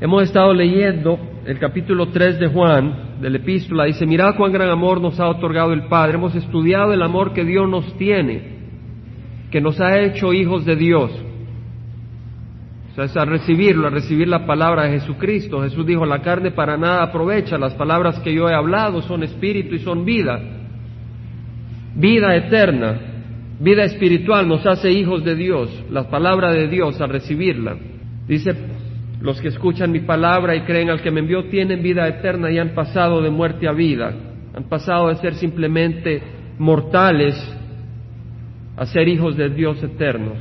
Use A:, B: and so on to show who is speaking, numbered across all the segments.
A: Hemos estado leyendo el capítulo 3 de Juan, de la epístola, dice, mirad cuán gran amor nos ha otorgado el Padre. Hemos estudiado el amor que Dios nos tiene, que nos ha hecho hijos de Dios. O sea, es a recibirlo, a recibir la palabra de Jesucristo. Jesús dijo, la carne para nada aprovecha, las palabras que yo he hablado son espíritu y son vida. Vida eterna, vida espiritual nos hace hijos de Dios, la palabra de Dios al recibirla. Dice los que escuchan mi palabra y creen al que me envió tienen vida eterna y han pasado de muerte a vida. Han pasado de ser simplemente mortales a ser hijos de Dios eterno.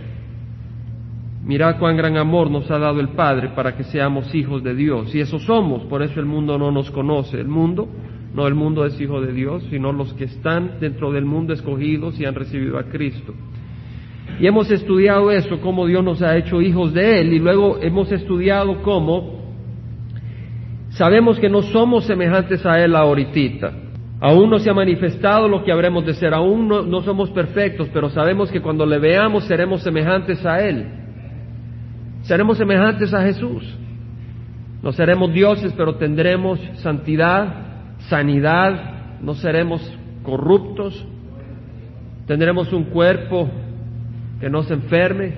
A: Mirad cuán gran amor nos ha dado el Padre para que seamos hijos de Dios. Y eso somos, por eso el mundo no nos conoce. El mundo, no el mundo es hijo de Dios, sino los que están dentro del mundo escogidos y han recibido a Cristo. Y hemos estudiado eso, cómo Dios nos ha hecho hijos de Él, y luego hemos estudiado cómo sabemos que no somos semejantes a Él ahorita. Aún no se ha manifestado lo que habremos de ser, aún no, no somos perfectos, pero sabemos que cuando le veamos seremos semejantes a Él. Seremos semejantes a Jesús. No seremos dioses, pero tendremos santidad, sanidad, no seremos corruptos, tendremos un cuerpo que no se enferme,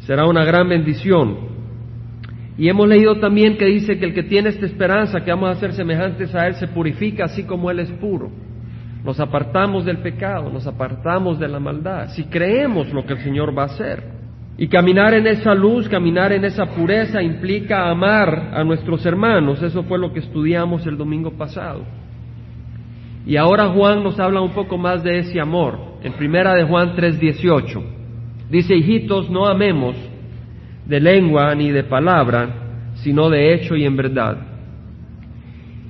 A: será una gran bendición. Y hemos leído también que dice que el que tiene esta esperanza, que vamos a ser semejantes a Él, se purifica así como Él es puro. Nos apartamos del pecado, nos apartamos de la maldad, si creemos lo que el Señor va a hacer. Y caminar en esa luz, caminar en esa pureza implica amar a nuestros hermanos. Eso fue lo que estudiamos el domingo pasado. Y ahora Juan nos habla un poco más de ese amor. En primera de Juan 3:18 dice, hijitos, no amemos de lengua ni de palabra, sino de hecho y en verdad.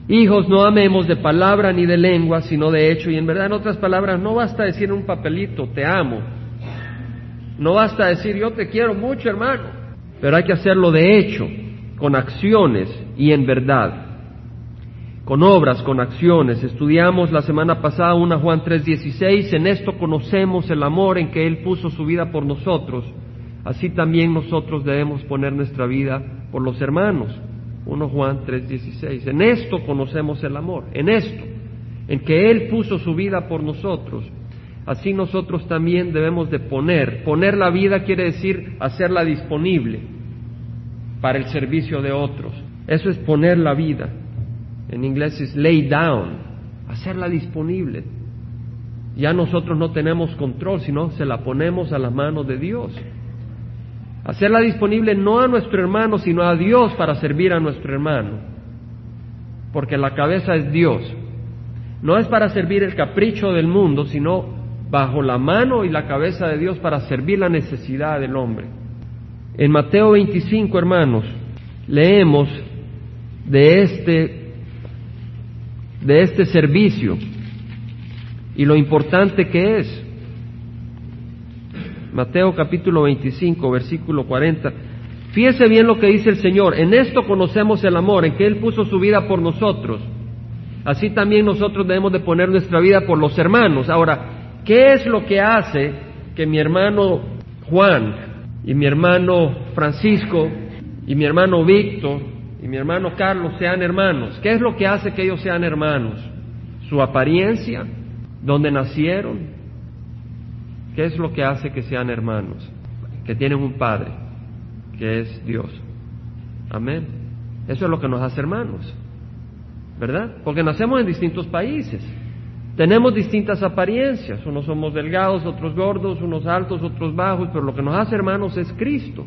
A: Hijos, no amemos de palabra ni de lengua, sino de hecho y en verdad. En otras palabras, no basta decir en un papelito, te amo. No basta decir, yo te quiero mucho, hermano. Pero hay que hacerlo de hecho, con acciones y en verdad con obras, con acciones. Estudiamos la semana pasada una Juan 3:16, en esto conocemos el amor en que Él puso su vida por nosotros, así también nosotros debemos poner nuestra vida por los hermanos. 1 Juan 3:16, en esto conocemos el amor, en esto, en que Él puso su vida por nosotros. Así nosotros también debemos de poner. Poner la vida quiere decir hacerla disponible para el servicio de otros. Eso es poner la vida en inglés es lay down, hacerla disponible. Ya nosotros no tenemos control, sino se la ponemos a las manos de Dios. Hacerla disponible no a nuestro hermano, sino a Dios para servir a nuestro hermano. Porque la cabeza es Dios. No es para servir el capricho del mundo, sino bajo la mano y la cabeza de Dios para servir la necesidad del hombre. En Mateo 25, hermanos, leemos de este de este servicio y lo importante que es. Mateo capítulo 25, versículo 40. Fíjese bien lo que dice el Señor. En esto conocemos el amor, en que Él puso su vida por nosotros. Así también nosotros debemos de poner nuestra vida por los hermanos. Ahora, ¿qué es lo que hace que mi hermano Juan y mi hermano Francisco y mi hermano Víctor y mi hermano Carlos sean hermanos. ¿Qué es lo que hace que ellos sean hermanos? Su apariencia, dónde nacieron. ¿Qué es lo que hace que sean hermanos? Que tienen un Padre, que es Dios. Amén. Eso es lo que nos hace hermanos. ¿Verdad? Porque nacemos en distintos países. Tenemos distintas apariencias. Unos somos delgados, otros gordos, unos altos, otros bajos, pero lo que nos hace hermanos es Cristo.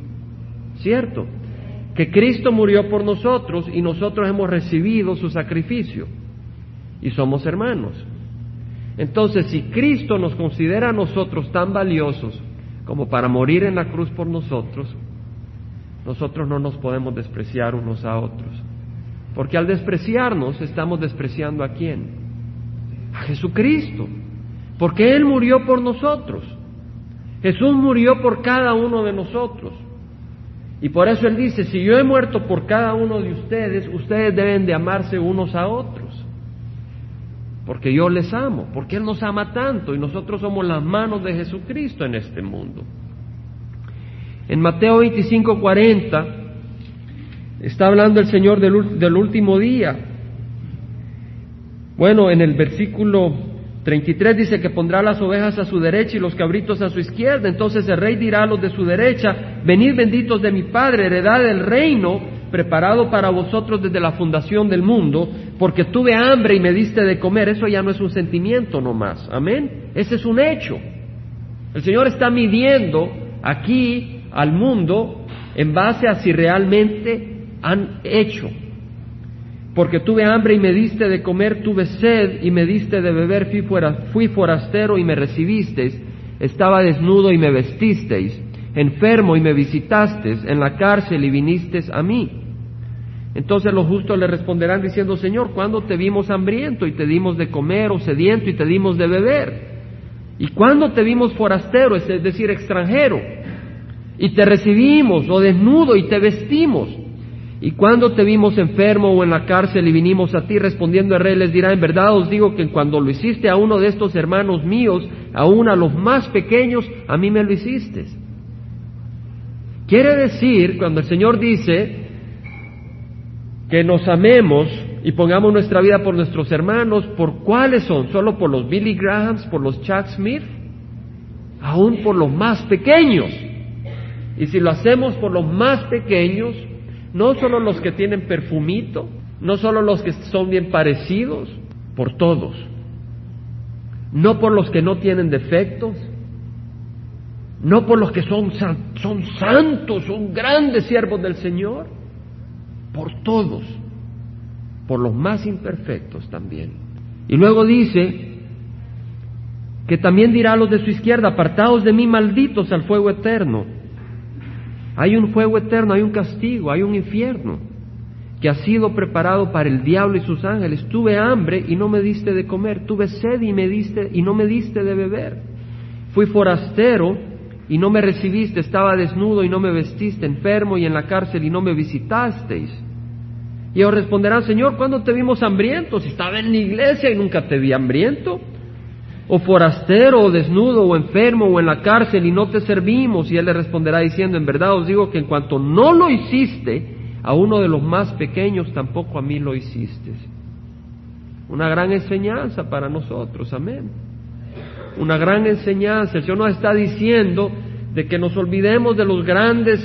A: ¿Cierto? Que Cristo murió por nosotros y nosotros hemos recibido su sacrificio y somos hermanos. Entonces, si Cristo nos considera a nosotros tan valiosos como para morir en la cruz por nosotros, nosotros no nos podemos despreciar unos a otros. Porque al despreciarnos estamos despreciando a quién? A Jesucristo. Porque Él murió por nosotros. Jesús murió por cada uno de nosotros. Y por eso Él dice, si yo he muerto por cada uno de ustedes, ustedes deben de amarse unos a otros. Porque yo les amo, porque Él nos ama tanto y nosotros somos las manos de Jesucristo en este mundo. En Mateo 25, 40, Está hablando el Señor del, del último día. Bueno, en el versículo 33 dice que pondrá las ovejas a su derecha y los cabritos a su izquierda. Entonces el rey dirá a los de su derecha, venid benditos de mi Padre, heredad del reino preparado para vosotros desde la fundación del mundo, porque tuve hambre y me diste de comer. Eso ya no es un sentimiento nomás. Amén. Ese es un hecho. El Señor está midiendo aquí al mundo en base a si realmente han hecho. Porque tuve hambre y me diste de comer, tuve sed y me diste de beber, fui, fui forastero y me recibisteis, estaba desnudo y me vestisteis, enfermo y me visitasteis, en la cárcel y vinisteis a mí. Entonces los justos le responderán diciendo, Señor, ¿cuándo te vimos hambriento y te dimos de comer o sediento y te dimos de beber? ¿Y cuándo te vimos forastero, es decir, extranjero? Y te recibimos, o desnudo, y te vestimos. ¿Y cuándo te vimos enfermo o en la cárcel y vinimos a ti? Respondiendo el rey les dirá, en verdad os digo que cuando lo hiciste a uno de estos hermanos míos, aún a los más pequeños, a mí me lo hiciste. Quiere decir, cuando el Señor dice que nos amemos, y pongamos nuestra vida por nuestros hermanos, ¿por cuáles son? ¿Solo por los Billy Grahams, por los Chuck Smith? Aún por los más pequeños. Y si lo hacemos por los más pequeños, no solo los que tienen perfumito, no solo los que son bien parecidos, por todos. No por los que no tienen defectos, no por los que son, son santos, son grandes siervos del Señor, por todos por los más imperfectos también. Y luego dice que también dirá a los de su izquierda, apartados de mí malditos al fuego eterno. Hay un fuego eterno, hay un castigo, hay un infierno que ha sido preparado para el diablo y sus ángeles. Tuve hambre y no me diste de comer, tuve sed y me diste y no me diste de beber. Fui forastero y no me recibiste, estaba desnudo y no me vestiste, enfermo y en la cárcel y no me visitasteis. Y ellos responderán, Señor, ¿cuándo te vimos hambriento? Si estaba en la iglesia y nunca te vi hambriento. O forastero, o desnudo, o enfermo, o en la cárcel y no te servimos. Y él le responderá diciendo, en verdad os digo que en cuanto no lo hiciste a uno de los más pequeños, tampoco a mí lo hiciste. Una gran enseñanza para nosotros, amén. Una gran enseñanza. El Señor nos está diciendo de que nos olvidemos de los grandes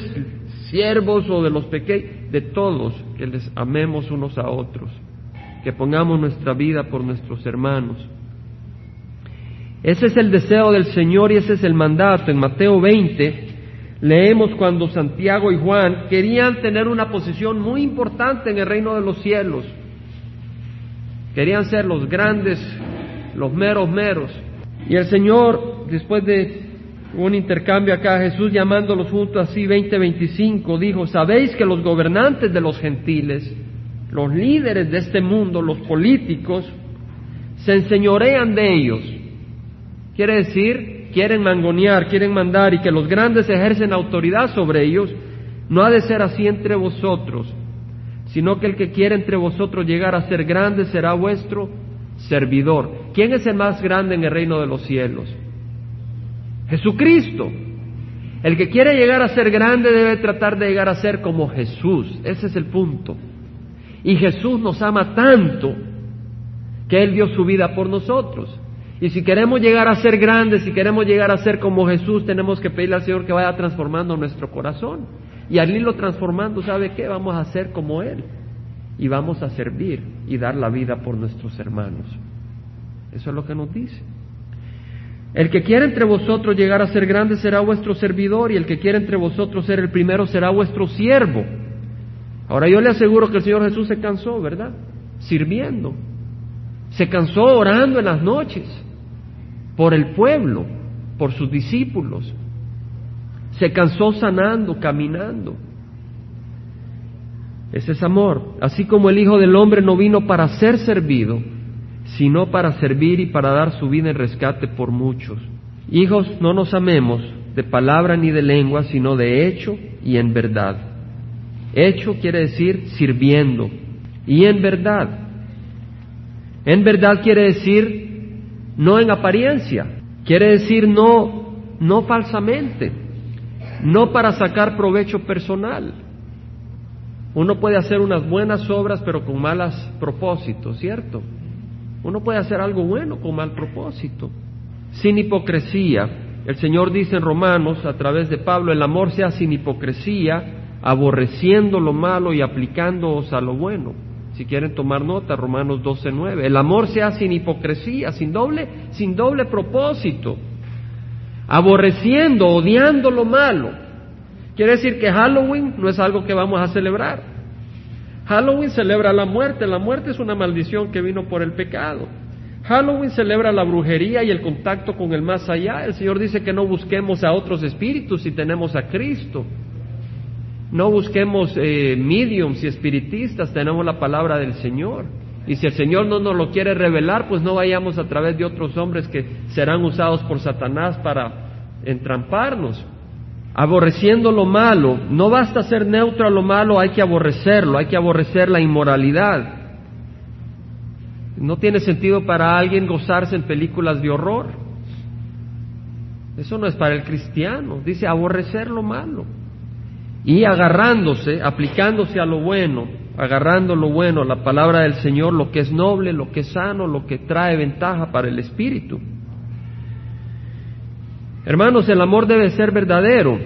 A: siervos o de los pequeños, de todos, que les amemos unos a otros, que pongamos nuestra vida por nuestros hermanos. Ese es el deseo del Señor y ese es el mandato. En Mateo 20 leemos cuando Santiago y Juan querían tener una posición muy importante en el reino de los cielos. Querían ser los grandes, los meros meros. Y el Señor, después de un intercambio acá, Jesús llamándolos juntos así, 20-25, dijo, sabéis que los gobernantes de los gentiles, los líderes de este mundo, los políticos, se enseñorean de ellos. Quiere decir, quieren mangonear, quieren mandar y que los grandes ejercen autoridad sobre ellos. No ha de ser así entre vosotros, sino que el que quiere entre vosotros llegar a ser grande será vuestro servidor. ¿Quién es el más grande en el reino de los cielos? Jesucristo. El que quiere llegar a ser grande debe tratar de llegar a ser como Jesús. Ese es el punto. Y Jesús nos ama tanto que Él dio su vida por nosotros. Y si queremos llegar a ser grandes, si queremos llegar a ser como Jesús, tenemos que pedirle al Señor que vaya transformando nuestro corazón. Y al irlo transformando, ¿sabe qué? Vamos a ser como Él. Y vamos a servir y dar la vida por nuestros hermanos. Eso es lo que nos dice. El que quiera entre vosotros llegar a ser grande será vuestro servidor y el que quiera entre vosotros ser el primero será vuestro siervo. Ahora yo le aseguro que el Señor Jesús se cansó, ¿verdad? Sirviendo. Se cansó orando en las noches por el pueblo, por sus discípulos. Se cansó sanando, caminando. Ese es amor. Así como el Hijo del Hombre no vino para ser servido, sino para servir y para dar su vida en rescate por muchos. Hijos, no nos amemos de palabra ni de lengua, sino de hecho y en verdad. Hecho quiere decir sirviendo y en verdad. En verdad quiere decir no en apariencia, quiere decir no no falsamente, no para sacar provecho personal. Uno puede hacer unas buenas obras pero con malos propósitos, ¿cierto? Uno puede hacer algo bueno con mal propósito. Sin hipocresía, el Señor dice en Romanos a través de Pablo, el amor sea sin hipocresía, aborreciendo lo malo y aplicándoos a lo bueno. Si quieren tomar nota, Romanos 12:9. El amor sea sin hipocresía, sin doble, sin doble propósito. Aborreciendo, odiando lo malo. Quiere decir que Halloween no es algo que vamos a celebrar. Halloween celebra la muerte. La muerte es una maldición que vino por el pecado. Halloween celebra la brujería y el contacto con el más allá. El Señor dice que no busquemos a otros espíritus si tenemos a Cristo. No busquemos eh, mediums y espiritistas, tenemos la palabra del Señor. Y si el Señor no nos lo quiere revelar, pues no vayamos a través de otros hombres que serán usados por Satanás para entramparnos. Aborreciendo lo malo, no basta ser neutro a lo malo, hay que aborrecerlo, hay que aborrecer la inmoralidad. No tiene sentido para alguien gozarse en películas de horror. Eso no es para el cristiano. Dice aborrecer lo malo. Y agarrándose, aplicándose a lo bueno, agarrando lo bueno, la palabra del Señor, lo que es noble, lo que es sano, lo que trae ventaja para el espíritu. Hermanos, el amor debe ser verdadero.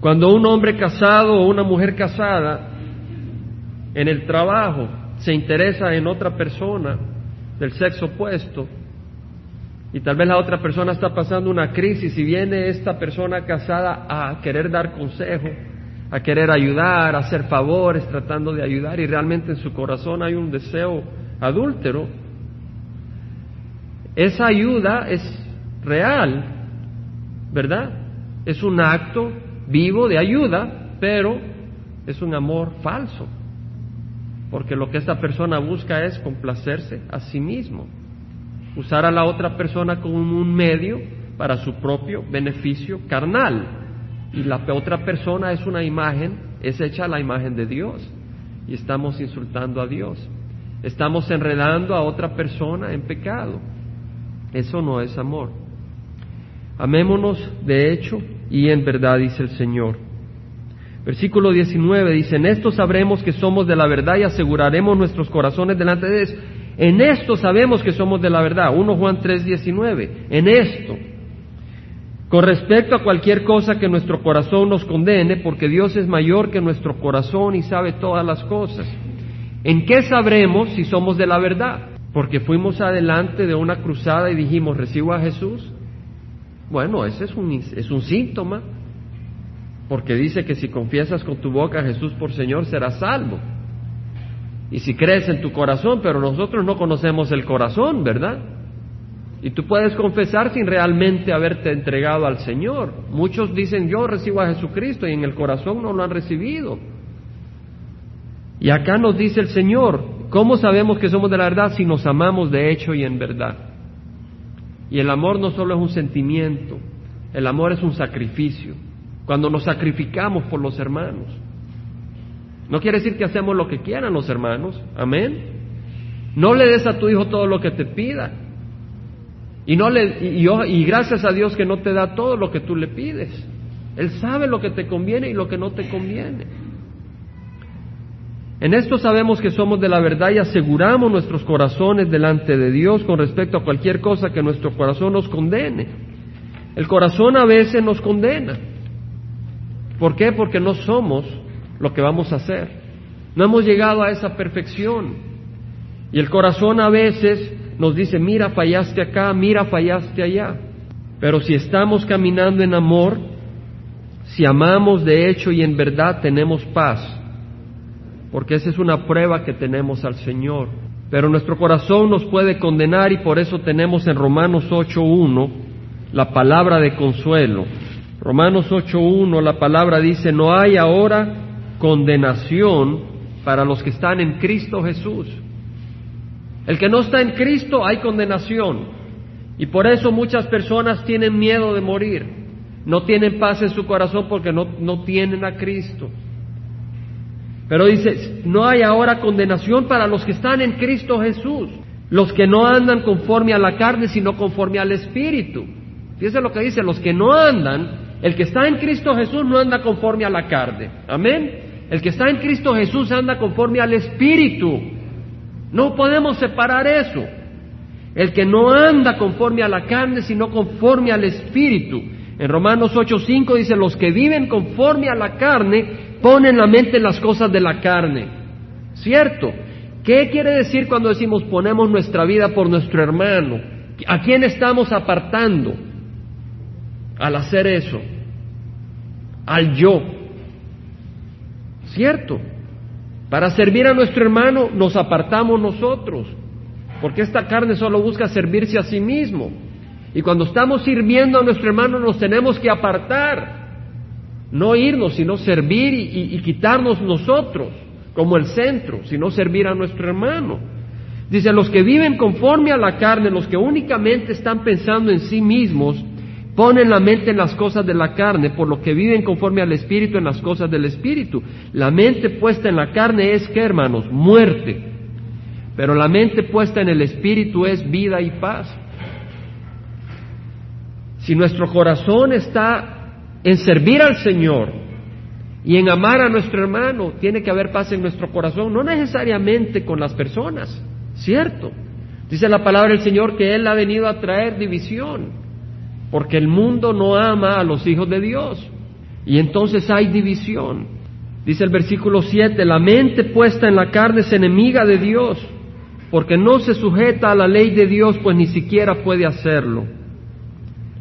A: Cuando un hombre casado o una mujer casada en el trabajo se interesa en otra persona del sexo opuesto y tal vez la otra persona está pasando una crisis y viene esta persona casada a querer dar consejo, a querer ayudar, a hacer favores, tratando de ayudar y realmente en su corazón hay un deseo adúltero, esa ayuda es real, ¿verdad? Es un acto vivo de ayuda, pero es un amor falso porque lo que esta persona busca es complacerse a sí mismo, usar a la otra persona como un medio para su propio beneficio carnal. Y la otra persona es una imagen, es hecha la imagen de Dios. Y estamos insultando a Dios. Estamos enredando a otra persona en pecado. Eso no es amor. Amémonos de hecho y en verdad, dice el Señor. Versículo 19 dice, en esto sabremos que somos de la verdad y aseguraremos nuestros corazones delante de. En esto sabemos que somos de la verdad. 1 Juan 3, 19. En esto. Con respecto a cualquier cosa que nuestro corazón nos condene, porque Dios es mayor que nuestro corazón y sabe todas las cosas. ¿En qué sabremos si somos de la verdad? Porque fuimos adelante de una cruzada y dijimos, recibo a Jesús. Bueno, ese es un, es un síntoma porque dice que si confiesas con tu boca a Jesús por Señor serás salvo. Y si crees en tu corazón, pero nosotros no conocemos el corazón, ¿verdad? Y tú puedes confesar sin realmente haberte entregado al Señor. Muchos dicen yo recibo a Jesucristo y en el corazón no lo han recibido. Y acá nos dice el Señor, ¿cómo sabemos que somos de la verdad si nos amamos de hecho y en verdad? Y el amor no solo es un sentimiento, el amor es un sacrificio cuando nos sacrificamos por los hermanos. No quiere decir que hacemos lo que quieran los hermanos, amén. No le des a tu hijo todo lo que te pida. Y, no le, y, y gracias a Dios que no te da todo lo que tú le pides. Él sabe lo que te conviene y lo que no te conviene. En esto sabemos que somos de la verdad y aseguramos nuestros corazones delante de Dios con respecto a cualquier cosa que nuestro corazón nos condene. El corazón a veces nos condena. ¿Por qué? Porque no somos lo que vamos a hacer. No hemos llegado a esa perfección. Y el corazón a veces nos dice, mira, fallaste acá, mira, fallaste allá. Pero si estamos caminando en amor, si amamos de hecho y en verdad tenemos paz, porque esa es una prueba que tenemos al Señor. Pero nuestro corazón nos puede condenar y por eso tenemos en Romanos 8.1 la palabra de consuelo. Romanos 8.1, la palabra dice, no hay ahora condenación para los que están en Cristo Jesús. El que no está en Cristo hay condenación. Y por eso muchas personas tienen miedo de morir. No tienen paz en su corazón porque no, no tienen a Cristo. Pero dice, no hay ahora condenación para los que están en Cristo Jesús, los que no andan conforme a la carne, sino conforme al Espíritu. Fíjense lo que dice, los que no andan el que está en Cristo Jesús no anda conforme a la carne. Amén. El que está en Cristo Jesús anda conforme al Espíritu. No podemos separar eso. El que no anda conforme a la carne, sino conforme al Espíritu. En Romanos 8:5 dice, los que viven conforme a la carne ponen la mente en las cosas de la carne. ¿Cierto? ¿Qué quiere decir cuando decimos ponemos nuestra vida por nuestro hermano? ¿A quién estamos apartando al hacer eso? Al yo. ¿Cierto? Para servir a nuestro hermano nos apartamos nosotros, porque esta carne solo busca servirse a sí mismo. Y cuando estamos sirviendo a nuestro hermano nos tenemos que apartar, no irnos, sino servir y, quitarnos nosotros como el centro, sino servir a nuestro hermano. Dice, los que viven conforme a la carne, los que únicamente están pensando en sí mismos, ponen la mente en las cosas de la carne, por lo que viven conforme al Espíritu en las cosas del Espíritu. La mente puesta en la carne es que, hermanos, muerte, pero la mente puesta en el Espíritu es vida y paz. Si nuestro corazón está en servir al Señor, y en amar a nuestro hermano tiene que haber paz en nuestro corazón, no necesariamente con las personas, ¿cierto? Dice la palabra del Señor que Él ha venido a traer división, porque el mundo no ama a los hijos de Dios, y entonces hay división. Dice el versículo 7, la mente puesta en la carne es enemiga de Dios, porque no se sujeta a la ley de Dios, pues ni siquiera puede hacerlo.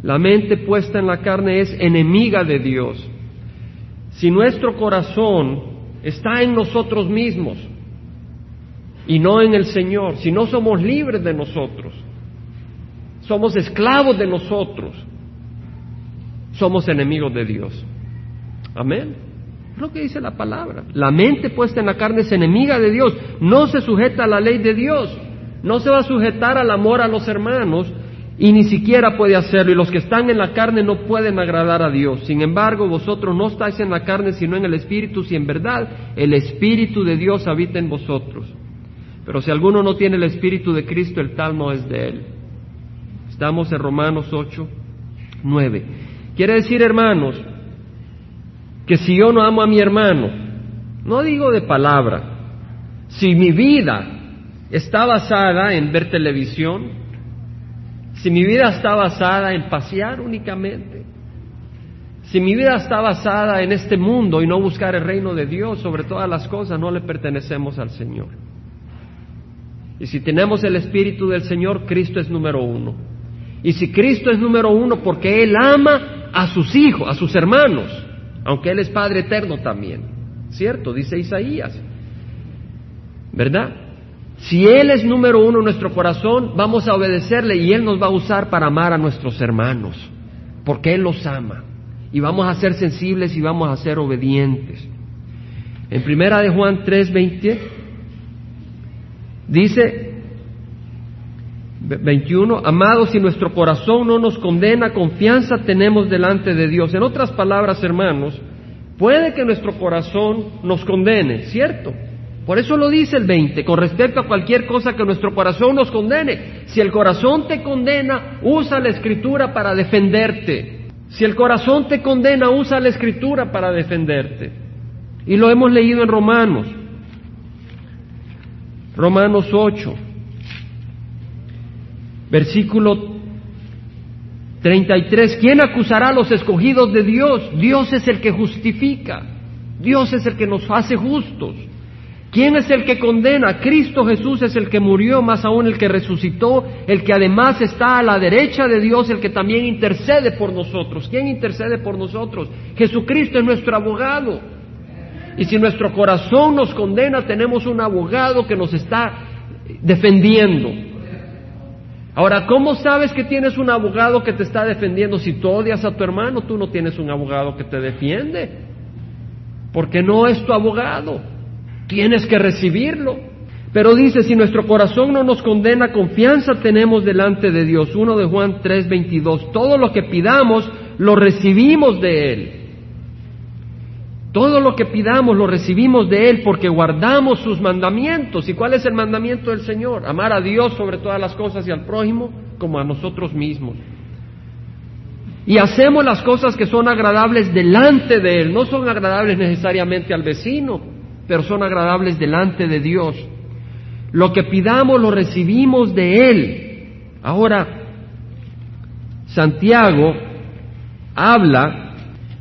A: La mente puesta en la carne es enemiga de Dios. Si nuestro corazón está en nosotros mismos y no en el Señor, si no somos libres de nosotros, somos esclavos de nosotros, somos enemigos de Dios. Amén. Es lo que dice la palabra. La mente puesta en la carne es enemiga de Dios, no se sujeta a la ley de Dios, no se va a sujetar al amor a los hermanos, y ni siquiera puede hacerlo, y los que están en la carne no pueden agradar a Dios. Sin embargo, vosotros no estáis en la carne, sino en el Espíritu, si en verdad el Espíritu de Dios habita en vosotros. Pero si alguno no tiene el Espíritu de Cristo, el tal no es de él. Estamos en Romanos 8, 9. Quiere decir, hermanos, que si yo no amo a mi hermano, no digo de palabra, si mi vida está basada en ver televisión, si mi vida está basada en pasear únicamente, si mi vida está basada en este mundo y no buscar el reino de Dios sobre todas las cosas, no le pertenecemos al Señor. Y si tenemos el Espíritu del Señor, Cristo es número uno. Y si Cristo es número uno porque Él ama a sus hijos, a sus hermanos, aunque Él es Padre eterno también. ¿Cierto? Dice Isaías. ¿Verdad? Si Él es número uno en nuestro corazón, vamos a obedecerle y Él nos va a usar para amar a nuestros hermanos, porque Él los ama. Y vamos a ser sensibles y vamos a ser obedientes. En primera de Juan 3:20 dice 21, amados, si nuestro corazón no nos condena, confianza tenemos delante de Dios. En otras palabras, hermanos, puede que nuestro corazón nos condene, ¿cierto? Por eso lo dice el 20, con respecto a cualquier cosa que nuestro corazón nos condene. Si el corazón te condena, usa la escritura para defenderte. Si el corazón te condena, usa la escritura para defenderte. Y lo hemos leído en Romanos. Romanos 8, versículo 33. ¿Quién acusará a los escogidos de Dios? Dios es el que justifica. Dios es el que nos hace justos. ¿Quién es el que condena? Cristo Jesús es el que murió, más aún el que resucitó, el que además está a la derecha de Dios, el que también intercede por nosotros. ¿Quién intercede por nosotros? Jesucristo es nuestro abogado. Y si nuestro corazón nos condena, tenemos un abogado que nos está defendiendo. Ahora, ¿cómo sabes que tienes un abogado que te está defendiendo? Si tú odias a tu hermano, tú no tienes un abogado que te defiende, porque no es tu abogado. Tienes que recibirlo. Pero dice, si nuestro corazón no nos condena, confianza tenemos delante de Dios. 1 de Juan 3:22. Todo lo que pidamos, lo recibimos de Él. Todo lo que pidamos lo recibimos de Él porque guardamos sus mandamientos. ¿Y cuál es el mandamiento del Señor? Amar a Dios sobre todas las cosas y al prójimo como a nosotros mismos. Y hacemos las cosas que son agradables delante de Él. No son agradables necesariamente al vecino, pero son agradables delante de Dios. Lo que pidamos lo recibimos de Él. Ahora, Santiago habla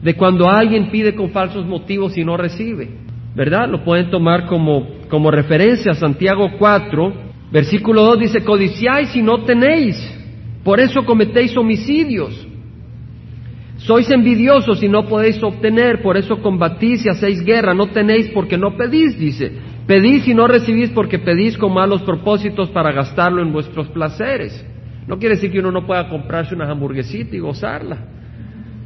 A: de cuando alguien pide con falsos motivos y no recibe. ¿Verdad? Lo pueden tomar como, como referencia. Santiago 4, versículo 2 dice, codiciáis y no tenéis. Por eso cometéis homicidios. Sois envidiosos y no podéis obtener, por eso combatís y hacéis guerra, no tenéis porque no pedís, dice. Pedís y no recibís porque pedís con malos propósitos para gastarlo en vuestros placeres. No quiere decir que uno no pueda comprarse una hamburguesita y gozarla,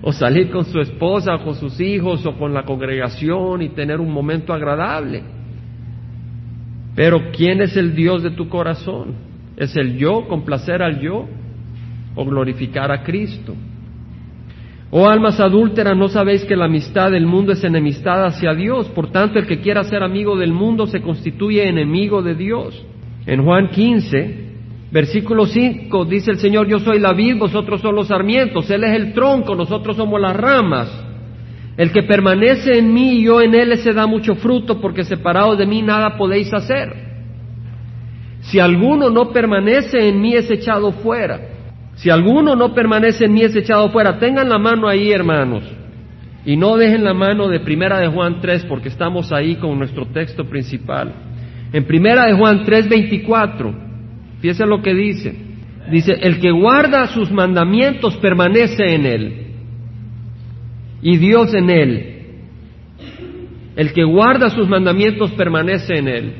A: o salir con su esposa, o con sus hijos, o con la congregación y tener un momento agradable. Pero ¿quién es el Dios de tu corazón? ¿Es el yo, complacer al yo, o glorificar a Cristo? Oh almas adúlteras, ¿no sabéis que la amistad del mundo es enemistad hacia Dios? Por tanto, el que quiera ser amigo del mundo se constituye enemigo de Dios. En Juan 15, versículo 5, dice el Señor, yo soy la vid, vosotros son los sarmientos, Él es el tronco, nosotros somos las ramas. El que permanece en mí y yo en Él, se da mucho fruto, porque separados de mí nada podéis hacer. Si alguno no permanece en mí, es echado fuera. Si alguno no permanece en mí es echado fuera, tengan la mano ahí, hermanos. Y no dejen la mano de Primera de Juan 3, porque estamos ahí con nuestro texto principal. En Primera de Juan 3, 24, fíjense lo que dice. Dice, el que guarda sus mandamientos permanece en él, y Dios en él. El que guarda sus mandamientos permanece en él.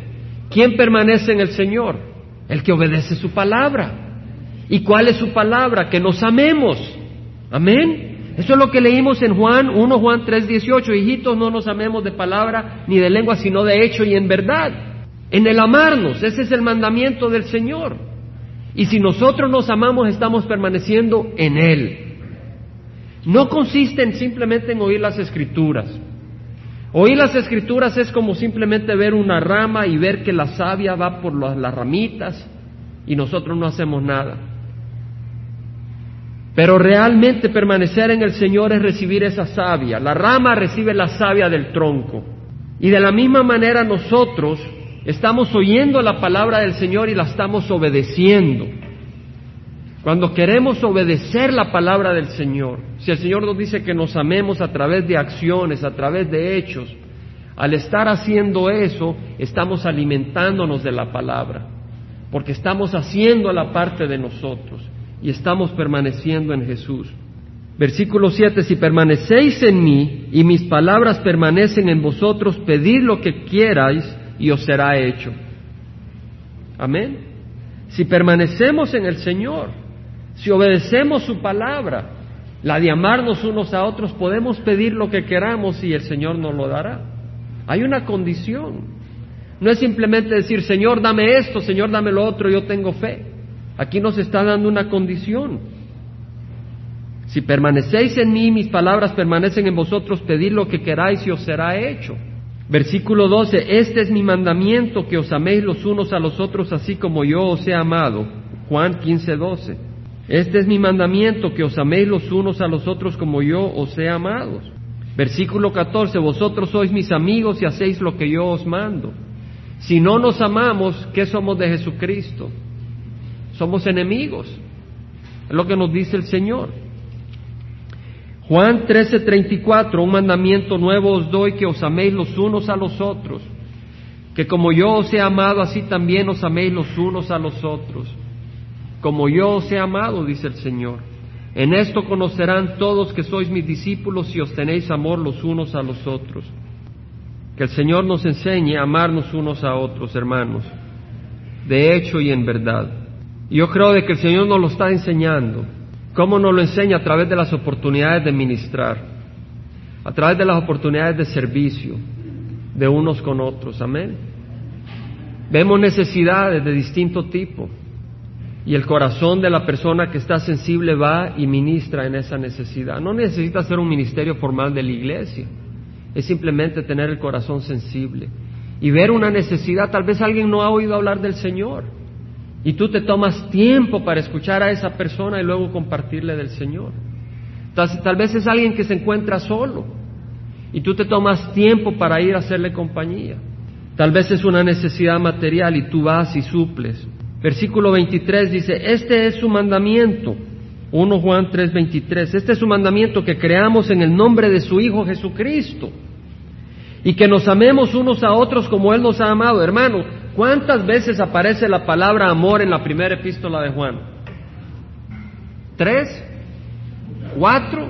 A: ¿Quién permanece en el Señor? El que obedece su palabra. ¿Y cuál es su palabra? Que nos amemos. Amén. Eso es lo que leímos en Juan 1, Juan 3, 18. Hijitos, no nos amemos de palabra ni de lengua, sino de hecho y en verdad. En el amarnos, ese es el mandamiento del Señor. Y si nosotros nos amamos, estamos permaneciendo en Él. No consiste en simplemente en oír las escrituras. Oír las escrituras es como simplemente ver una rama y ver que la savia va por las ramitas y nosotros no hacemos nada. Pero realmente permanecer en el Señor es recibir esa savia. La rama recibe la savia del tronco. Y de la misma manera nosotros estamos oyendo la palabra del Señor y la estamos obedeciendo. Cuando queremos obedecer la palabra del Señor, si el Señor nos dice que nos amemos a través de acciones, a través de hechos, al estar haciendo eso, estamos alimentándonos de la palabra, porque estamos haciendo la parte de nosotros y estamos permaneciendo en Jesús. Versículo 7, si permanecéis en mí y mis palabras permanecen en vosotros, pedid lo que quierais y os será hecho. Amén. Si permanecemos en el Señor, si obedecemos su palabra, la de amarnos unos a otros, podemos pedir lo que queramos y el Señor nos lo dará. Hay una condición. No es simplemente decir, Señor, dame esto, Señor, dame lo otro, yo tengo fe. Aquí nos está dando una condición. Si permanecéis en mí, mis palabras permanecen en vosotros, pedid lo que queráis y os será hecho. Versículo 12, este es mi mandamiento, que os améis los unos a los otros así como yo os he amado. Juan 15, 12. Este es mi mandamiento, que os améis los unos a los otros como yo os he amado. Versículo 14, vosotros sois mis amigos y hacéis lo que yo os mando. Si no nos amamos, ¿qué somos de Jesucristo? somos enemigos. Es lo que nos dice el Señor. Juan 13:34, un mandamiento nuevo os doy que os améis los unos a los otros, que como yo os he amado, así también os améis los unos a los otros. Como yo os he amado, dice el Señor. En esto conocerán todos que sois mis discípulos si os tenéis amor los unos a los otros. Que el Señor nos enseñe a amarnos unos a otros, hermanos, de hecho y en verdad. Yo creo de que el Señor nos lo está enseñando. ¿Cómo nos lo enseña? A través de las oportunidades de ministrar, a través de las oportunidades de servicio de unos con otros. Amén. Vemos necesidades de distinto tipo y el corazón de la persona que está sensible va y ministra en esa necesidad. No necesita ser un ministerio formal de la iglesia, es simplemente tener el corazón sensible y ver una necesidad. Tal vez alguien no ha oído hablar del Señor y tú te tomas tiempo para escuchar a esa persona y luego compartirle del Señor. Tal, vez es alguien que se encuentra solo y tú te tomas tiempo para ir a hacerle compañía. Tal vez es una necesidad material y tú vas y suples. Versículo 23 dice, este es su mandamiento. 1 Juan 3, 23. Este es su mandamiento que creamos en el nombre de su Hijo Jesucristo y que nos amemos unos a otros como Él nos ha amado. Hermano, ¿cuántas veces aparece la palabra amor en la primera epístola de Juan? ¿Tres? ¿Cuatro?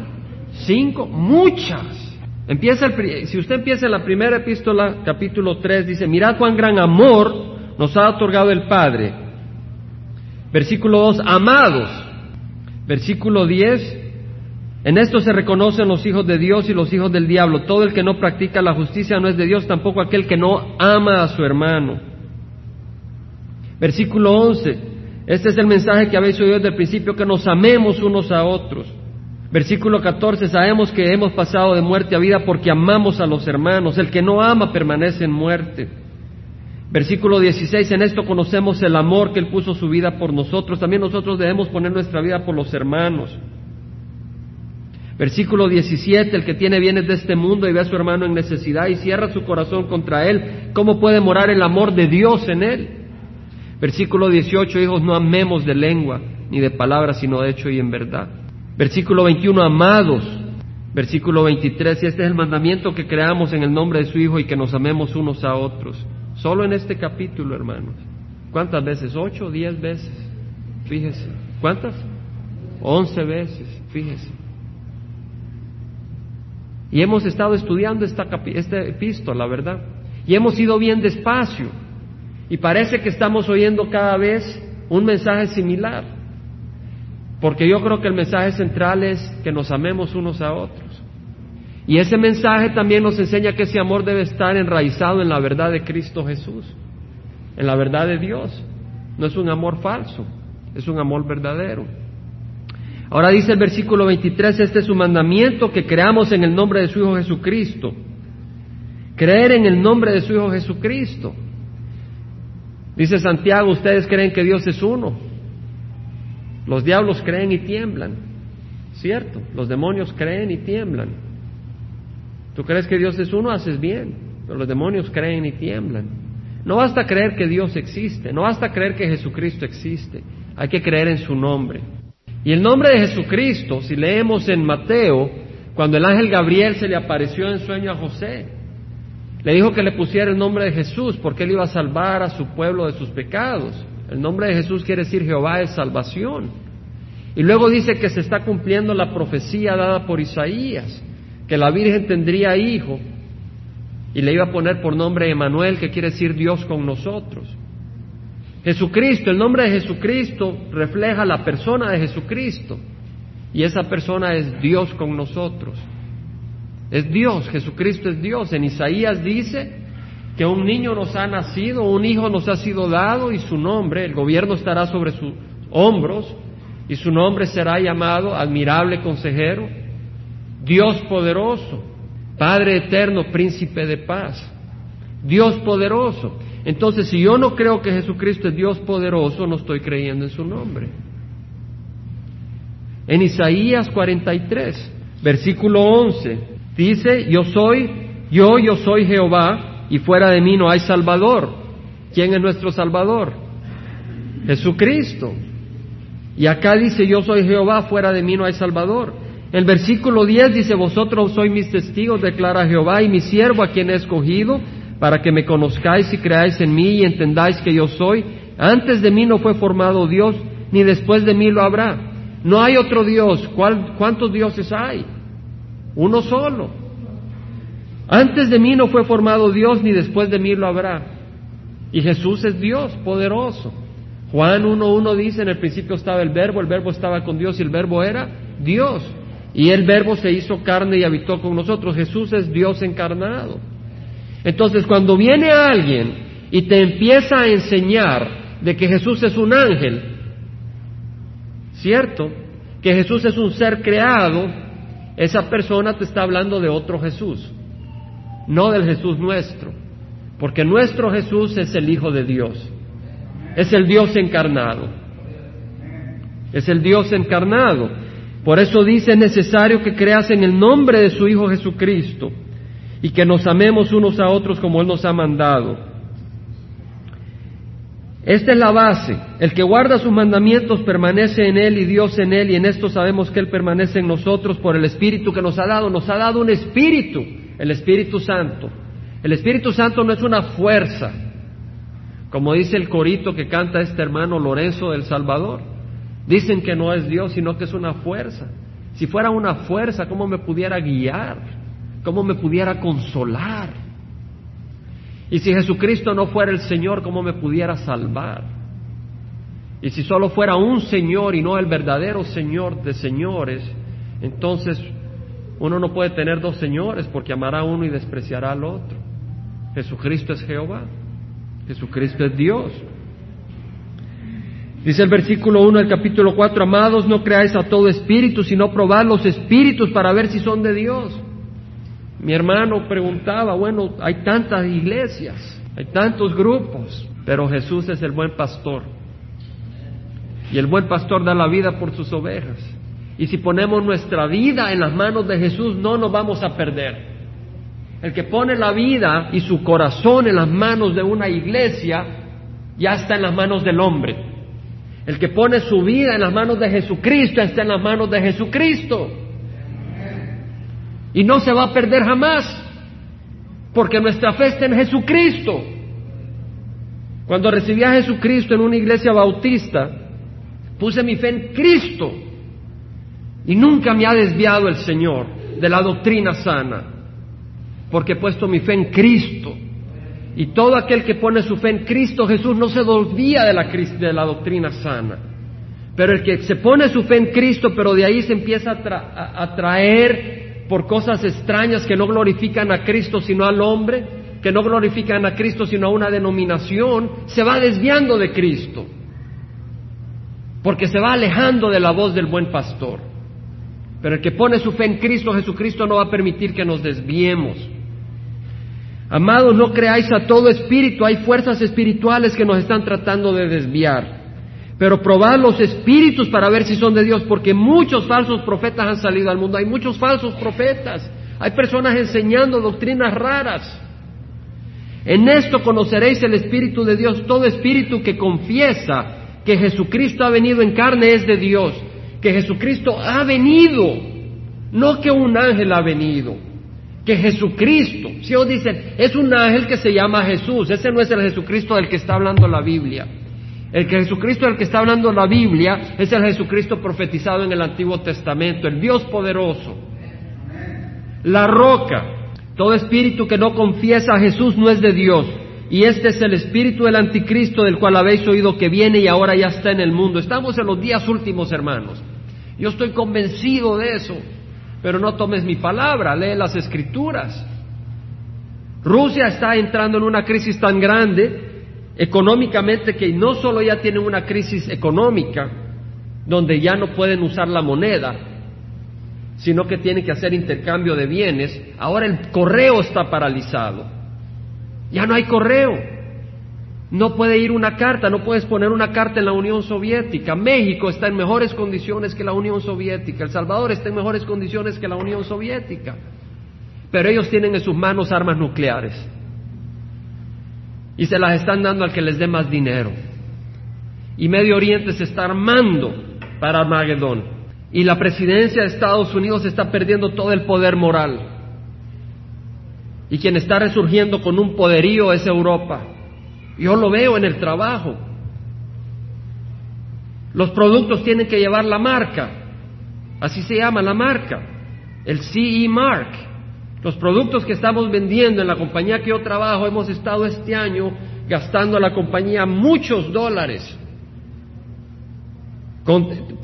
A: ¿Cinco? Muchas. Empieza el, si usted empieza en la primera epístola, capítulo 3, dice, mirad cuán gran amor nos ha otorgado el Padre. Versículo 2, amados. Versículo 10, en esto se reconocen los hijos de Dios y los hijos del diablo. Todo el que no practica la justicia no es de Dios, tampoco aquel que no ama a su hermano. Versículo 11. Este es el mensaje que habéis oído desde el principio, que nos amemos unos a otros. Versículo 14. Sabemos que hemos pasado de muerte a vida porque amamos a los hermanos. El que no ama permanece en muerte. Versículo 16. En esto conocemos el amor que Él puso su vida por nosotros. También nosotros debemos poner nuestra vida por los hermanos. Versículo 17, el que tiene bienes de este mundo y ve a su hermano en necesidad y cierra su corazón contra él, ¿cómo puede morar el amor de Dios en él? Versículo 18, hijos, no amemos de lengua ni de palabras, sino de hecho y en verdad. Versículo 21, amados. Versículo 23, y este es el mandamiento que creamos en el nombre de su Hijo y que nos amemos unos a otros. Solo en este capítulo, hermanos. ¿Cuántas veces? ¿Ocho diez veces? Fíjese. ¿Cuántas? Once veces, fíjese. Y hemos estado estudiando esta, esta epístola, ¿verdad? Y hemos ido bien despacio. Y parece que estamos oyendo cada vez un mensaje similar. Porque yo creo que el mensaje central es que nos amemos unos a otros. Y ese mensaje también nos enseña que ese amor debe estar enraizado en la verdad de Cristo Jesús, en la verdad de Dios. No es un amor falso, es un amor verdadero. Ahora dice el versículo 23, este es su mandamiento, que creamos en el nombre de su Hijo Jesucristo. Creer en el nombre de su Hijo Jesucristo. Dice Santiago, ustedes creen que Dios es uno. Los diablos creen y tiemblan. ¿Cierto? Los demonios creen y tiemblan. Tú crees que Dios es uno, haces bien. Pero los demonios creen y tiemblan. No basta creer que Dios existe. No basta creer que Jesucristo existe. Hay que creer en su nombre. Y el nombre de Jesucristo, si leemos en Mateo, cuando el ángel Gabriel se le apareció en sueño a José, le dijo que le pusiera el nombre de Jesús porque él iba a salvar a su pueblo de sus pecados. El nombre de Jesús quiere decir Jehová es salvación. Y luego dice que se está cumpliendo la profecía dada por Isaías, que la Virgen tendría hijo y le iba a poner por nombre Emanuel, que quiere decir Dios con nosotros. Jesucristo, el nombre de Jesucristo refleja la persona de Jesucristo y esa persona es Dios con nosotros. Es Dios, Jesucristo es Dios. En Isaías dice que un niño nos ha nacido, un hijo nos ha sido dado y su nombre, el gobierno estará sobre sus hombros y su nombre será llamado admirable consejero, Dios poderoso, Padre eterno, príncipe de paz, Dios poderoso. Entonces, si yo no creo que Jesucristo es Dios poderoso, no estoy creyendo en su nombre. En Isaías 43, versículo 11, dice, yo soy, yo, yo soy Jehová, y fuera de mí no hay Salvador. ¿Quién es nuestro Salvador? Jesucristo. Y acá dice, yo soy Jehová, fuera de mí no hay Salvador. El versículo 10 dice, vosotros sois mis testigos, declara Jehová, y mi siervo a quien he escogido, para que me conozcáis y creáis en mí y entendáis que yo soy. Antes de mí no fue formado Dios, ni después de mí lo habrá. No hay otro Dios. ¿Cuántos dioses hay? Uno solo. Antes de mí no fue formado Dios, ni después de mí lo habrá. Y Jesús es Dios, poderoso. Juan 1.1 dice, en el principio estaba el verbo, el verbo estaba con Dios y el verbo era Dios. Y el verbo se hizo carne y habitó con nosotros. Jesús es Dios encarnado. Entonces, cuando viene alguien y te empieza a enseñar de que Jesús es un ángel, ¿cierto? Que Jesús es un ser creado, esa persona te está hablando de otro Jesús, no del Jesús nuestro, porque nuestro Jesús es el Hijo de Dios, es el Dios encarnado, es el Dios encarnado. Por eso dice, es necesario que creas en el nombre de su Hijo Jesucristo y que nos amemos unos a otros como Él nos ha mandado. Esta es la base. El que guarda sus mandamientos permanece en Él y Dios en Él y en esto sabemos que Él permanece en nosotros por el Espíritu que nos ha dado. Nos ha dado un Espíritu, el Espíritu Santo. El Espíritu Santo no es una fuerza, como dice el corito que canta este hermano Lorenzo del Salvador. Dicen que no es Dios, sino que es una fuerza. Si fuera una fuerza, ¿cómo me pudiera guiar? ¿Cómo me pudiera consolar? Y si Jesucristo no fuera el Señor, ¿cómo me pudiera salvar? Y si solo fuera un Señor y no el verdadero Señor de señores, entonces uno no puede tener dos señores porque amará a uno y despreciará al otro. Jesucristo es Jehová. Jesucristo es Dios. Dice el versículo 1 del capítulo 4, amados, no creáis a todo espíritu, sino probad los espíritus para ver si son de Dios. Mi hermano preguntaba, bueno, hay tantas iglesias, hay tantos grupos, pero Jesús es el buen pastor. Y el buen pastor da la vida por sus ovejas. Y si ponemos nuestra vida en las manos de Jesús, no nos vamos a perder. El que pone la vida y su corazón en las manos de una iglesia, ya está en las manos del hombre. El que pone su vida en las manos de Jesucristo, está en las manos de Jesucristo. Y no se va a perder jamás, porque nuestra fe está en Jesucristo. Cuando recibí a Jesucristo en una iglesia bautista, puse mi fe en Cristo y nunca me ha desviado el Señor de la doctrina sana, porque he puesto mi fe en Cristo. Y todo aquel que pone su fe en Cristo Jesús no se desvía de la, de la doctrina sana. Pero el que se pone su fe en Cristo, pero de ahí se empieza a, a traer por cosas extrañas que no glorifican a Cristo sino al hombre, que no glorifican a Cristo sino a una denominación, se va desviando de Cristo, porque se va alejando de la voz del buen pastor. Pero el que pone su fe en Cristo, Jesucristo no va a permitir que nos desviemos. Amados, no creáis a todo espíritu, hay fuerzas espirituales que nos están tratando de desviar. Pero probad los espíritus para ver si son de Dios, porque muchos falsos profetas han salido al mundo. Hay muchos falsos profetas. Hay personas enseñando doctrinas raras. En esto conoceréis el Espíritu de Dios. Todo espíritu que confiesa que Jesucristo ha venido en carne es de Dios. Que Jesucristo ha venido. No que un ángel ha venido. Que Jesucristo. Si os dicen, es un ángel que se llama Jesús. Ese no es el Jesucristo del que está hablando la Biblia. El que Jesucristo del que está hablando la Biblia es el Jesucristo profetizado en el Antiguo Testamento, el Dios poderoso. La roca. Todo espíritu que no confiesa a Jesús no es de Dios. Y este es el espíritu del anticristo del cual habéis oído que viene y ahora ya está en el mundo. Estamos en los días últimos, hermanos. Yo estoy convencido de eso. Pero no tomes mi palabra, lee las escrituras. Rusia está entrando en una crisis tan grande económicamente que no solo ya tienen una crisis económica, donde ya no pueden usar la moneda, sino que tienen que hacer intercambio de bienes, ahora el correo está paralizado. Ya no hay correo. No puede ir una carta, no puedes poner una carta en la Unión Soviética. México está en mejores condiciones que la Unión Soviética. El Salvador está en mejores condiciones que la Unión Soviética. Pero ellos tienen en sus manos armas nucleares y se las están dando al que les dé más dinero. Y Medio Oriente se está armando para Armagedón. Y la presidencia de Estados Unidos está perdiendo todo el poder moral. Y quien está resurgiendo con un poderío es Europa. Yo lo veo en el trabajo. Los productos tienen que llevar la marca. Así se llama la marca. El CE Mark. Los productos que estamos vendiendo en la compañía que yo trabajo, hemos estado este año gastando a la compañía muchos dólares,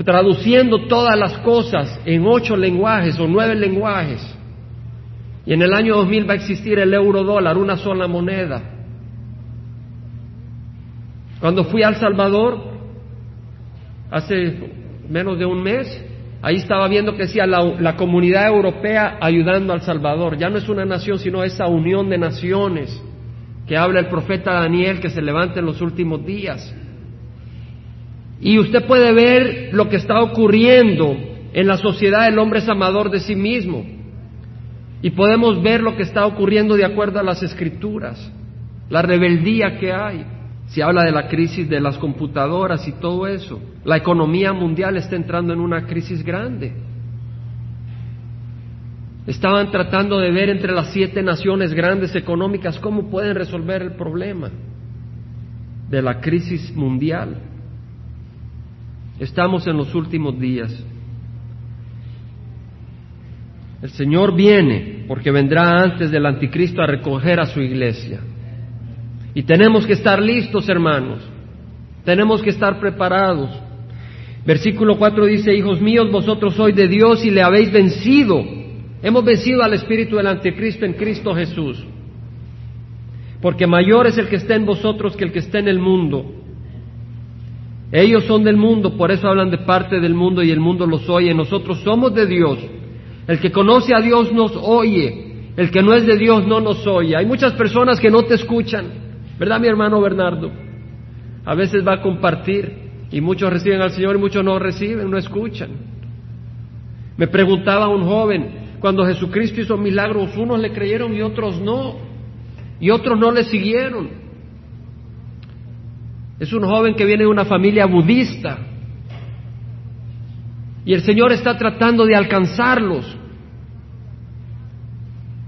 A: traduciendo todas las cosas en ocho lenguajes o nueve lenguajes. Y en el año 2000 va a existir el euro dólar, una sola moneda. Cuando fui a El Salvador, hace menos de un mes, Ahí estaba viendo que decía la, comunidad europea ayudando al Salvador. Ya no es una nación, sino esa unión de naciones que habla el profeta Daniel que se levanta en los últimos días. Y usted puede ver lo que está ocurriendo En la sociedad el hombre es amador de sí mismo. Y podemos ver lo que está ocurriendo de acuerdo a las escrituras, la rebeldía que hay. Se habla de la crisis de las computadoras y todo eso. La economía mundial está entrando en una crisis grande. Estaban tratando de ver entre las siete naciones grandes económicas cómo pueden resolver el problema de la crisis mundial. Estamos en los últimos días. El Señor viene porque vendrá antes del anticristo a recoger a su iglesia. Y tenemos que estar listos, hermanos. Tenemos que estar preparados. Versículo 4 dice, hijos míos, vosotros sois de Dios y le habéis vencido. Hemos vencido al espíritu del anticristo en Cristo Jesús. Porque mayor es el que está en vosotros que el que está en el mundo. Ellos son del mundo, por eso hablan de parte del mundo y el mundo los oye. Nosotros somos de Dios. El que conoce a Dios nos oye. El que no es de Dios no nos oye. Hay muchas personas que no te escuchan. ¿Verdad, mi hermano Bernardo? A veces va a compartir y muchos reciben al Señor y muchos no reciben, no escuchan. Me preguntaba un joven, cuando Jesucristo hizo milagros, unos le creyeron y otros no, y otros no le siguieron. Es un joven que viene de una familia budista y el Señor está tratando de alcanzarlos.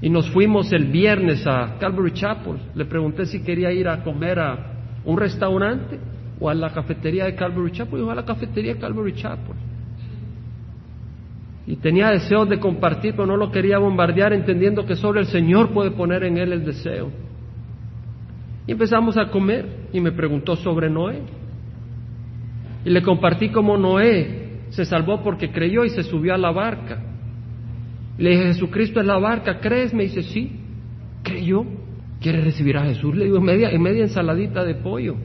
A: Y nos fuimos el viernes a Calvary Chapel. Le pregunté si quería ir a comer a un restaurante o a la cafetería de Calvary Chapel. Dijo a la cafetería de Calvary Chapel. Y tenía deseos de compartir, pero no lo quería bombardear, entendiendo que solo el Señor puede poner en él el deseo. Y empezamos a comer y me preguntó sobre Noé. Y le compartí cómo Noé se salvó porque creyó y se subió a la barca. Le dije, Jesucristo es la barca, ¿crees? Me dice, sí. ¿Creyó? ¿Quiere recibir a Jesús? Le digo, en media, media ensaladita de pollo.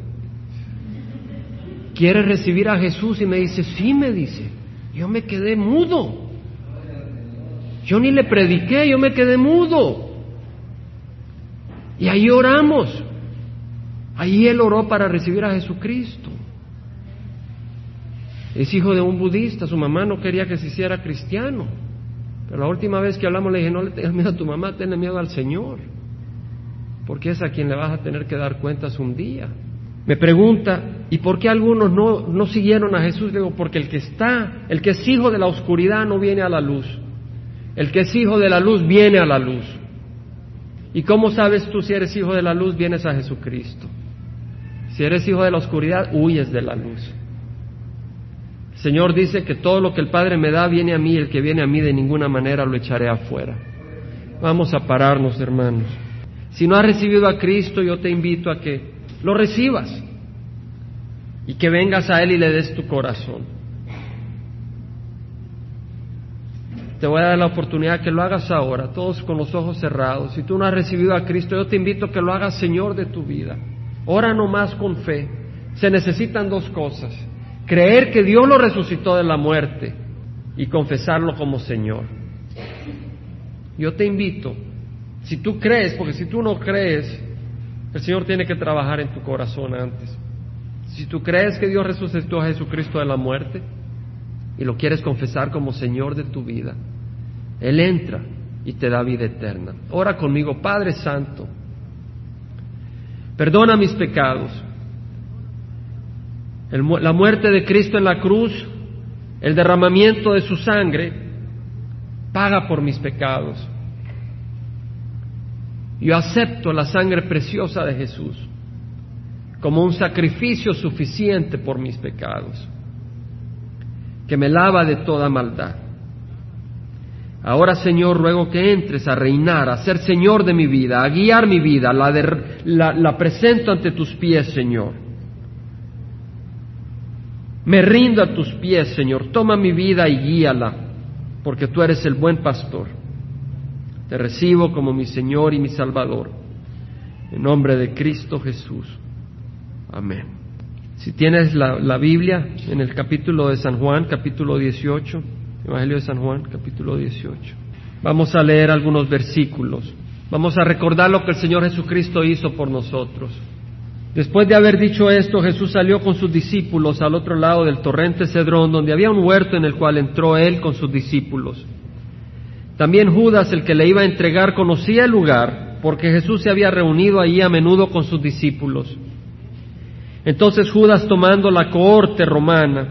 A: ¿Quiere recibir a Jesús? Y me dice, sí, me dice. Yo me quedé mudo. Yo ni le prediqué, yo me quedé mudo. Y ahí oramos. Ahí él oró para recibir a Jesucristo. Es hijo de un budista, su mamá no quería que se hiciera cristiano. Pero la última vez que hablamos le dije, no le tengas miedo a tu mamá, tenle miedo al Señor, porque es a quien le vas a tener que dar cuentas un día. Me pregunta, ¿y por qué algunos no, no siguieron a Jesús? Digo, porque el que está, el que es hijo de la oscuridad no viene a la luz. El que es hijo de la luz viene a la luz. ¿Y cómo sabes tú si eres hijo de la luz? Vienes a Jesucristo. Si eres hijo de la oscuridad, huyes de la luz. Señor dice que todo lo que el Padre me da viene a mí, el que viene a mí de ninguna manera lo echaré afuera. Vamos a pararnos, hermanos. Si no has recibido a Cristo, yo te invito a que lo recibas y que vengas a Él y le des tu corazón. Te voy a dar la oportunidad que lo hagas ahora, todos con los ojos cerrados. Si tú no has recibido a Cristo, yo te invito a que lo hagas Señor de tu vida. Ora nomás con fe. Se necesitan dos cosas creer que Dios lo resucitó de la muerte y confesarlo como Señor. Yo te invito, si tú crees, porque si tú no crees, el Señor tiene que trabajar en tu corazón antes. Si tú crees que Dios resucitó a Jesucristo de la muerte y lo quieres confesar como Señor de tu vida, Él entra y te da vida eterna. Ora conmigo, Padre Santo, perdona mis pecados la muerte de Cristo en la cruz, el derramamiento de su sangre, paga por mis pecados. Yo acepto la sangre preciosa de Jesús como un sacrificio suficiente por mis pecados, que me lava de toda maldad. Ahora, Señor, ruego que entres a reinar, a ser Señor de mi vida, a guiar mi vida, la, presento ante tus pies, Señor. Me rindo a tus pies, Señor. Toma mi vida y guíala, porque tú eres el buen pastor. Te recibo como mi Señor y mi Salvador. En nombre de Cristo Jesús. Amén. Si tienes la, Biblia en el capítulo de San Juan, capítulo 18, Evangelio de San Juan, capítulo 18. Vamos a leer algunos versículos. Vamos a recordar lo que el Señor Jesucristo hizo por nosotros. Después de haber dicho esto, Jesús salió con sus discípulos al otro lado del torrente Cedrón, donde había un huerto en el cual entró él con sus discípulos. También Judas, el que le iba a entregar, conocía el lugar, porque Jesús se había reunido allí a menudo con sus discípulos. Entonces Judas, tomando la cohorte romana,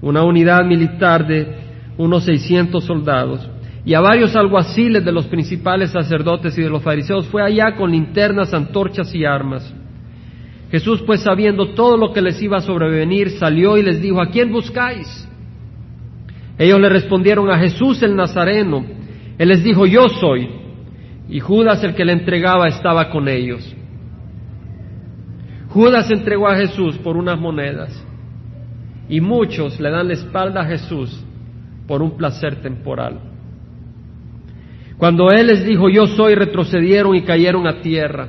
A: una unidad militar de unos 600 soldados, y a varios alguaciles de los principales sacerdotes y de los fariseos, fue allá con linternas, antorchas y armas. Jesús, pues sabiendo todo lo que les iba a sobrevenir, salió y les dijo, ¿a quién buscáis? Ellos le respondieron a Jesús el Nazareno. Él les dijo, yo soy. Y Judas, el que le entregaba, estaba con ellos. Judas entregó a Jesús por unas monedas. Y muchos le dan la espalda a Jesús por un placer temporal. Cuando Él les dijo, yo soy, retrocedieron y cayeron a tierra.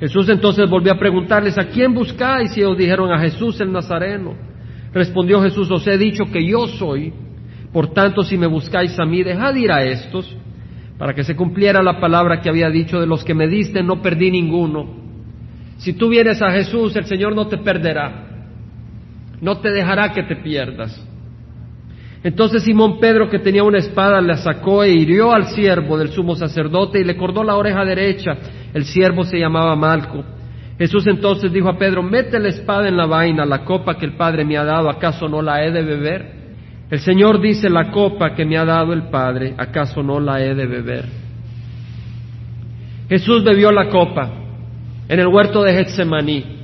A: Jesús entonces volvió a preguntarles, ¿a quién buscáis? Y ellos dijeron, a Jesús el Nazareno. Respondió Jesús, os he dicho que yo soy, por tanto si me buscáis a mí, dejad ir a estos, para que se cumpliera la palabra que había dicho, de los que me diste no perdí ninguno. Si tú vienes a Jesús, el Señor no te perderá, no te dejará que te pierdas. Entonces Simón Pedro, que tenía una espada, la sacó e hirió al siervo del sumo sacerdote y le cortó la oreja derecha. El siervo se llamaba Malco. Jesús entonces dijo a Pedro, mete la espada en la vaina, la copa que el Padre me ha dado, ¿acaso no la he de beber? El Señor dice, la copa que me ha dado el Padre, ¿acaso no la he de beber? Jesús bebió la copa en el huerto de Getsemaní.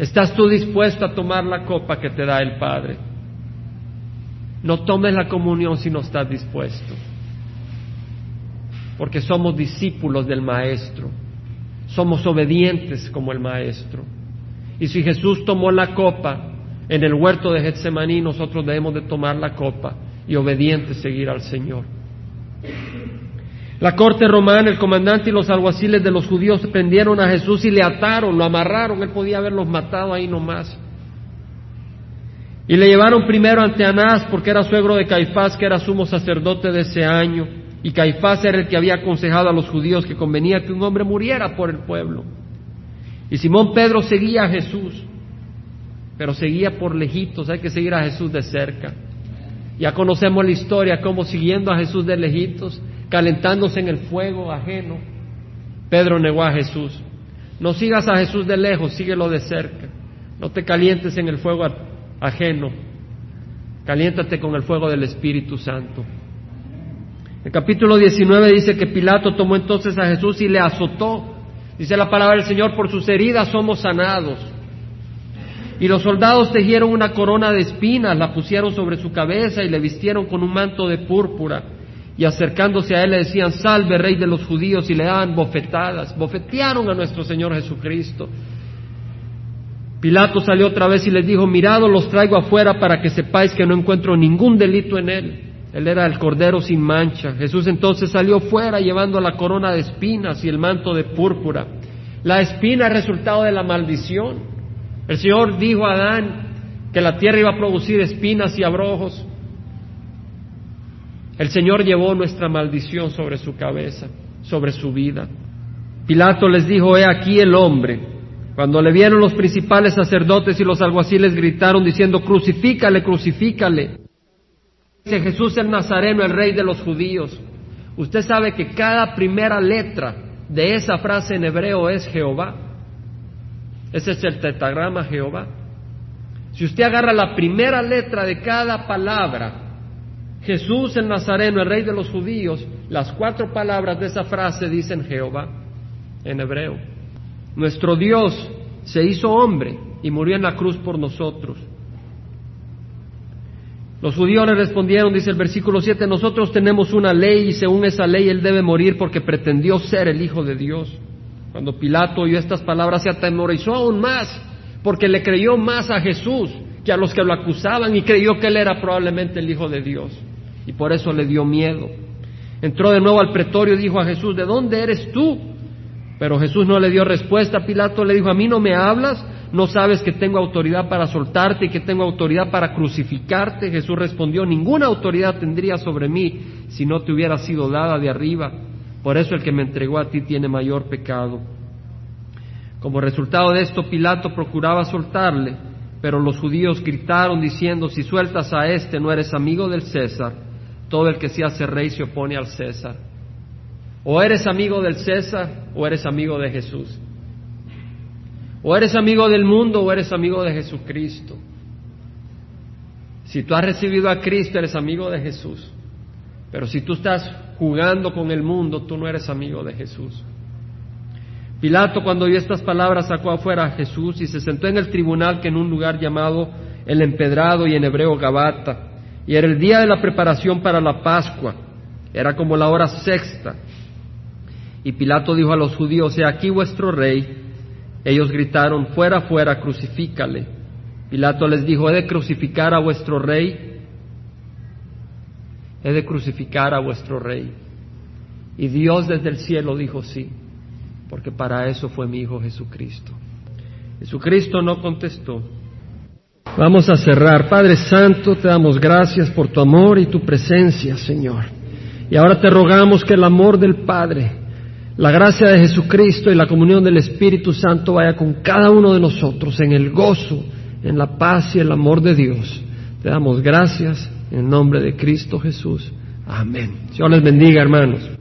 A: ¿Estás tú dispuesto a tomar la copa que te da el Padre? No tomes la comunión si no estás dispuesto, porque somos discípulos del Maestro, somos obedientes como el Maestro. Y si Jesús tomó la copa en el huerto de Getsemaní, nosotros debemos de tomar la copa y obedientes seguir al Señor. La corte romana, el comandante y los alguaciles de los judíos prendieron a Jesús y le ataron, lo amarraron, él podía haberlos matado ahí nomás. Y le llevaron primero ante Anás porque era suegro de Caifás, que era sumo sacerdote de ese año. Y Caifás era el que había aconsejado a los judíos que convenía que un hombre muriera por el pueblo. Y Simón Pedro seguía a Jesús, pero seguía por lejitos, hay que seguir a Jesús de cerca. Ya conocemos la historia, como siguiendo a Jesús de lejitos, calentándose en el fuego ajeno, Pedro negó a Jesús. No sigas a Jesús de lejos, síguelo de cerca. No te calientes en el fuego ajeno. Caliéntate con el fuego del Espíritu Santo. El capítulo 19 dice que Pilato tomó entonces a Jesús y le azotó. Dice la palabra del Señor, por sus heridas somos sanados. Y los soldados tejieron una corona de espinas, la pusieron sobre su cabeza y le vistieron con un manto de púrpura y acercándose a él le decían, salve rey de los judíos, y le daban bofetadas, bofetearon a nuestro Señor Jesucristo. Pilato salió otra vez y les dijo, mirado los traigo afuera para que sepáis que no encuentro ningún delito en él. Él era el cordero sin mancha. Jesús entonces salió fuera llevando la corona de espinas y el manto de púrpura. La espina es resultado de la maldición. El Señor dijo a Adán que la tierra iba a producir espinas y abrojos. El Señor llevó nuestra maldición sobre su cabeza, sobre su vida. Pilato les dijo, he aquí el hombre. Cuando le vieron los principales sacerdotes y los alguaciles gritaron diciendo, crucifícale, crucifícale. Dice Jesús el Nazareno, el rey de los judíos. Usted sabe que cada primera letra de esa frase en hebreo es Jehová. Ese es el tetagrama Jehová. Si usted agarra la primera letra de cada palabra, Jesús el Nazareno, el rey de los judíos, las cuatro palabras de esa frase dicen Jehová en hebreo. Nuestro Dios se hizo hombre y murió en la cruz por nosotros. Los judíos le respondieron, dice el versículo 7, nosotros tenemos una ley y según esa ley él debe morir porque pretendió ser el Hijo de Dios. Cuando Pilato oyó estas palabras se atemorizó aún más porque le creyó más a Jesús que a los que lo acusaban y creyó que él era probablemente el Hijo de Dios y por eso le dio miedo. Entró de nuevo al pretorio y dijo a Jesús, ¿de dónde eres tú? Pero Jesús no le dio respuesta. Pilato le dijo, ¿a mí no me hablas? ¿No sabes que tengo autoridad para soltarte y que tengo autoridad para crucificarte? Jesús respondió, ninguna autoridad tendría sobre mí si no te hubiera sido dada de arriba. Por eso el que me entregó a ti tiene mayor pecado. Como resultado de esto, Pilato procuraba soltarle, pero los judíos gritaron diciendo, si sueltas a este no eres amigo del César, todo el que se hace rey se opone al César. O eres amigo del César o eres amigo de Jesús. O eres amigo del mundo o eres amigo de Jesucristo. Si tú has recibido a Cristo, eres amigo de Jesús. Pero si tú estás jugando con el mundo, tú no eres amigo de Jesús. Pilato cuando oyó estas palabras sacó afuera a Jesús y se sentó en el tribunal que en un lugar llamado el empedrado y en hebreo Gabata. Y era el día de la preparación para la Pascua. Era como la hora sexta. Y Pilato dijo a los judíos, he aquí vuestro rey. Ellos gritaron, fuera, fuera, crucifícale. Pilato les dijo, he de crucificar a vuestro rey. He de crucificar a vuestro rey. Y Dios desde el cielo dijo sí porque para eso fue mi Hijo Jesucristo. Jesucristo no contestó. Vamos a cerrar. Padre Santo, te damos gracias por tu amor y tu presencia, Señor. Y ahora te rogamos que el amor del Padre, la gracia de Jesucristo y la comunión del Espíritu Santo vaya con cada uno de nosotros en el gozo, en la paz y el amor de Dios. Te damos gracias en nombre de Cristo Jesús. Amén. Dios les bendiga, hermanos.